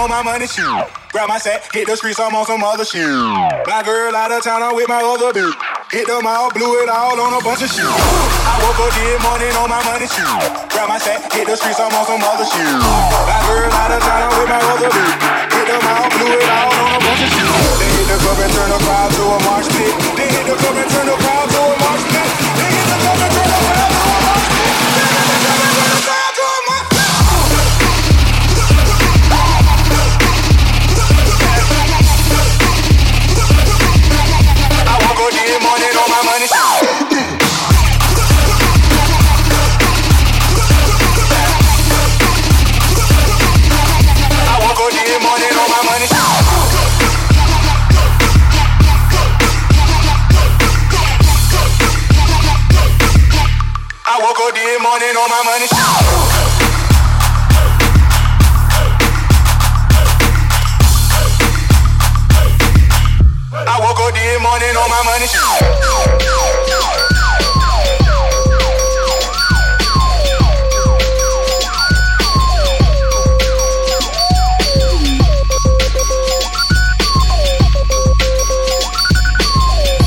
on my money shit. Grab my sack, hit the streets, I'm on some other shit. My girl out of town, I'm with my other bitch. Hit them out, blew it all on a bunch of shit. I woke up this morning on my money shit. Grab my sack, hit the streets, I'm on some other shit. My girl out of town, I'm with my other bitch. Hit them out, blew it all on a bunch of shit. They hit the club and turn the crowd to a march pit. They hit the club and turn the crowd to a march pit. They hit the club and turn my money. I woke up this morning on my money.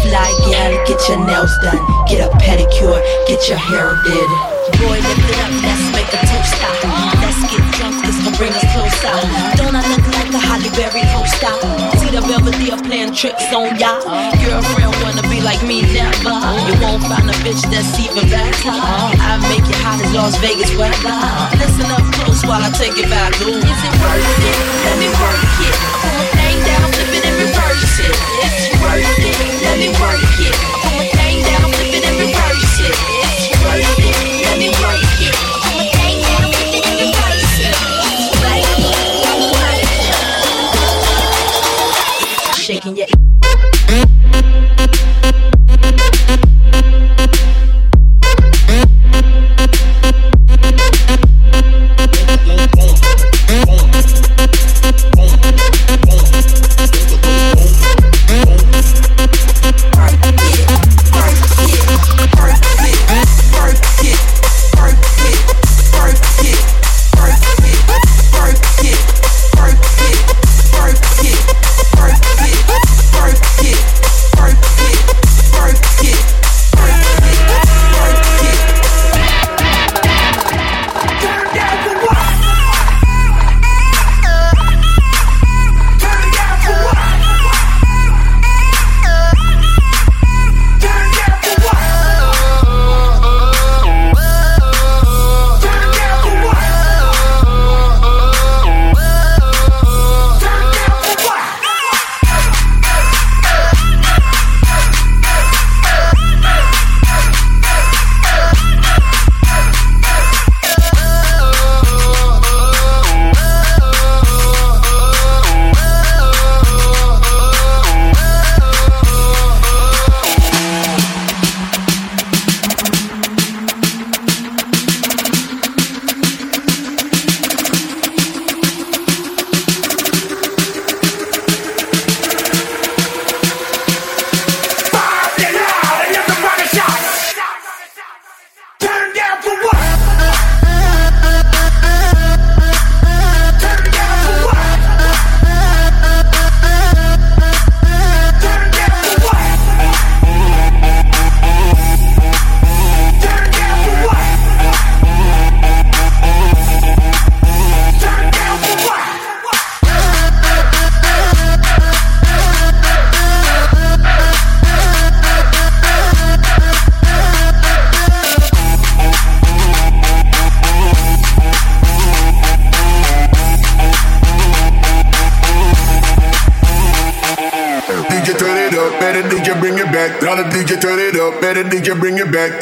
Fly gal, get your nails done, get a pedicure, get your hair did. Boy, lift it up, let's make a toast out. Let's get drunk, this gon' bring us closer. Don't I look like a Halle Berry poster? See the Belvedere playing tricks on ya. Girlfriend wanna be like me, never. You won't find a bitch that's even better. I make it hot as Las Vegas weather. Listen up close while I take it back. Ooh. Is it worth it? Let me work it. Put my thing down, flip it and reverse it. Worth it. Let me work it. Put my thing down, flip it and reverse it.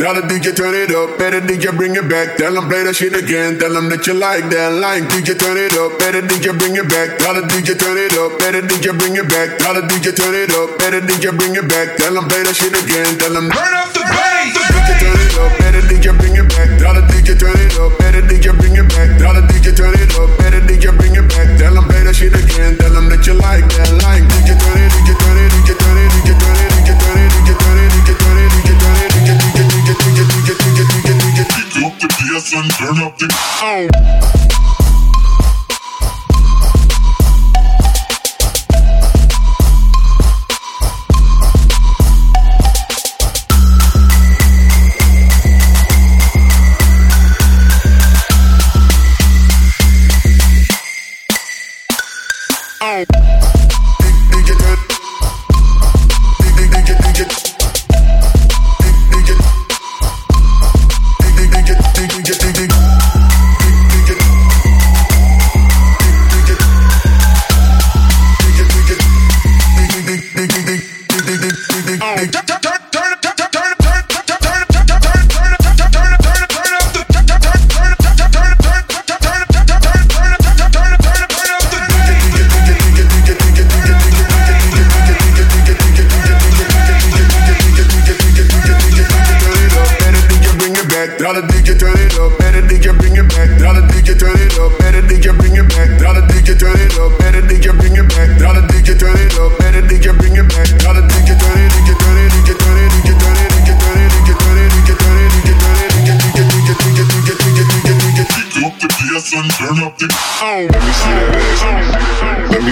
Tell the DJ turn it up, better DJ bring it back. Tell them play that shit again, tell them that you like that line. DJ turn it up, better DJ bring it back. Tell the DJ turn it up, better DJ bring it back. Tell the DJ turn it up, better DJ bring it back. Tell them play that shit again, tell them Turn up the bass. DJ turn it up, better DJ bring it back. Tell the DJ turn it up, better DJ bring it back. Tell the DJ turn it up, better DJ bring it back.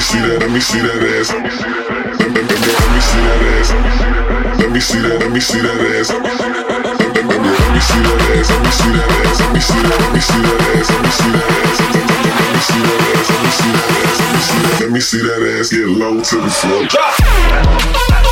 See that. Let me see that ass. Let me, see that ass. Let me see that. Let me see that ass. Let me, see that ass. Let me see that ass. Let me see that. Let me see that ass. Let me see that ass. Let me see that ass. Let me see that ass. Let me see that ass get low to the floor.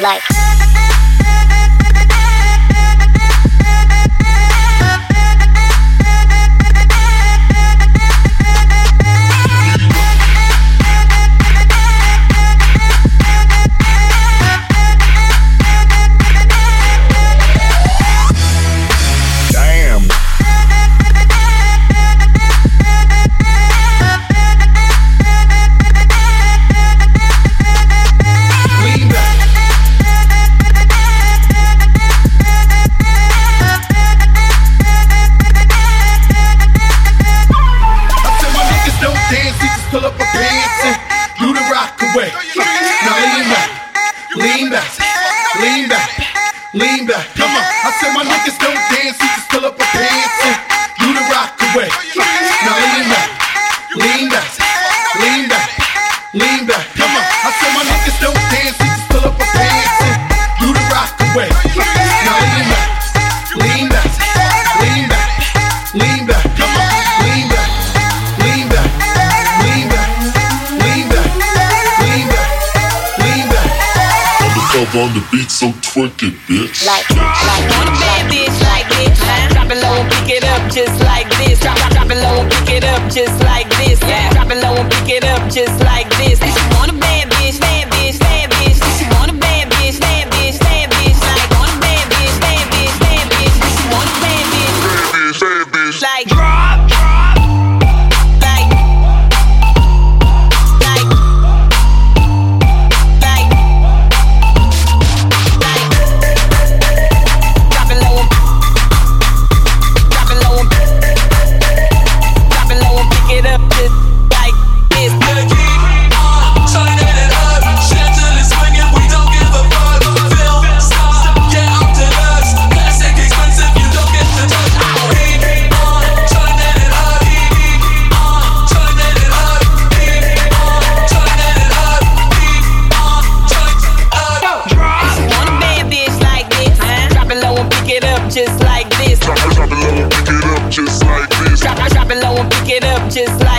like. on the beat, so twerk it, bitch. Like, like, want a bad bitch like this. Drop it low and pick it up just like this. Drop, drop, it low and pick it up just like this. Yeah. Drop it low and pick it up just like bitches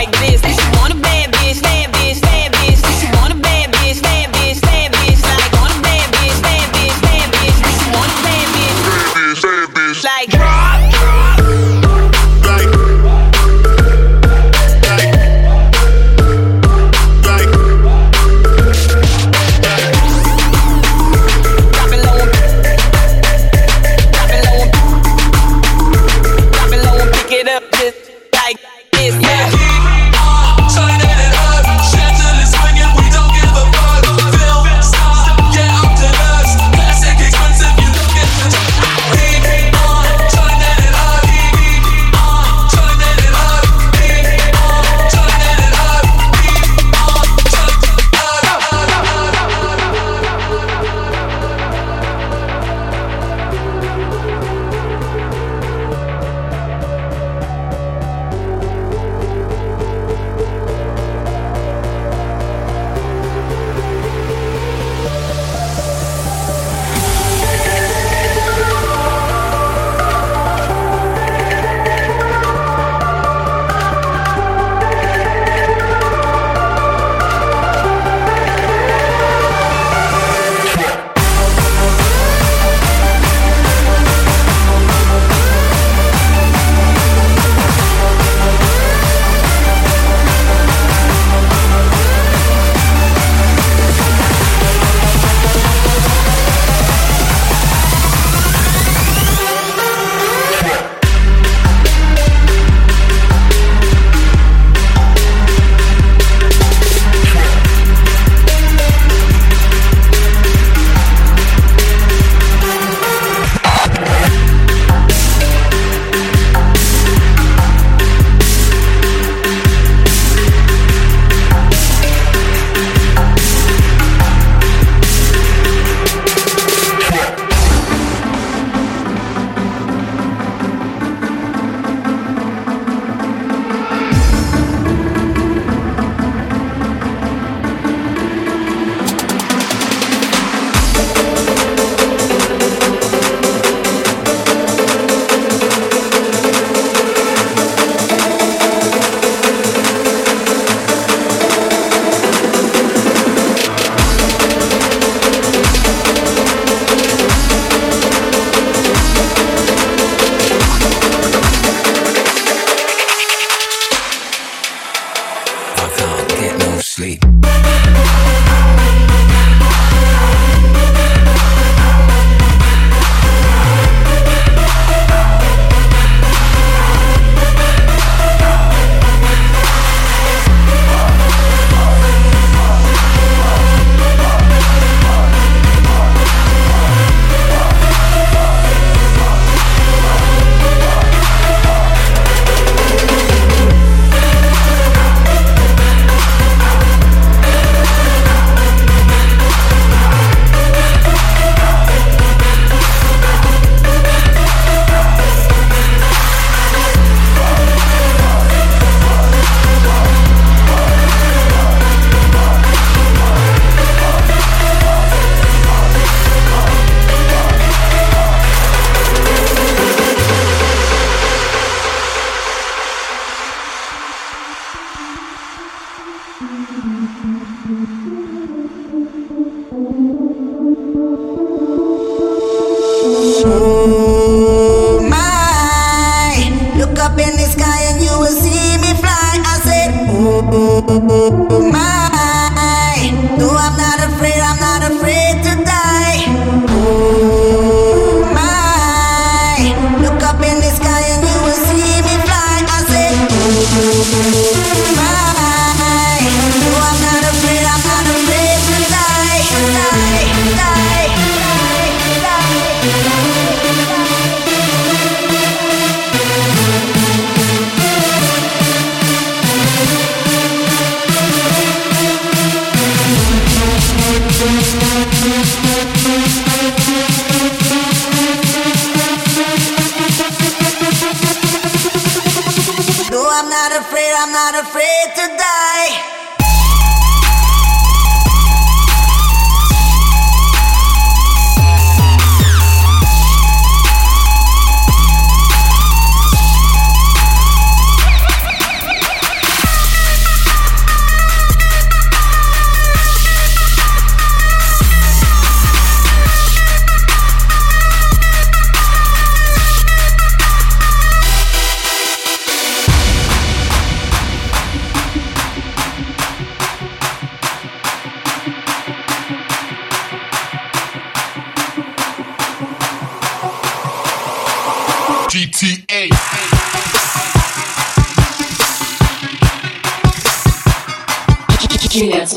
Oh my, look up in the sky.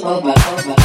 over, over.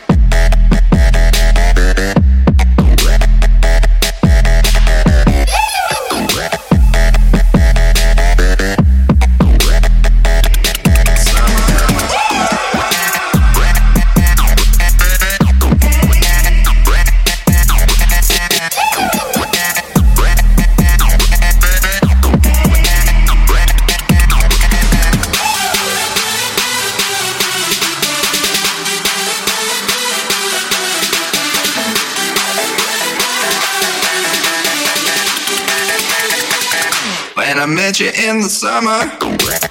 When I met you in the summer.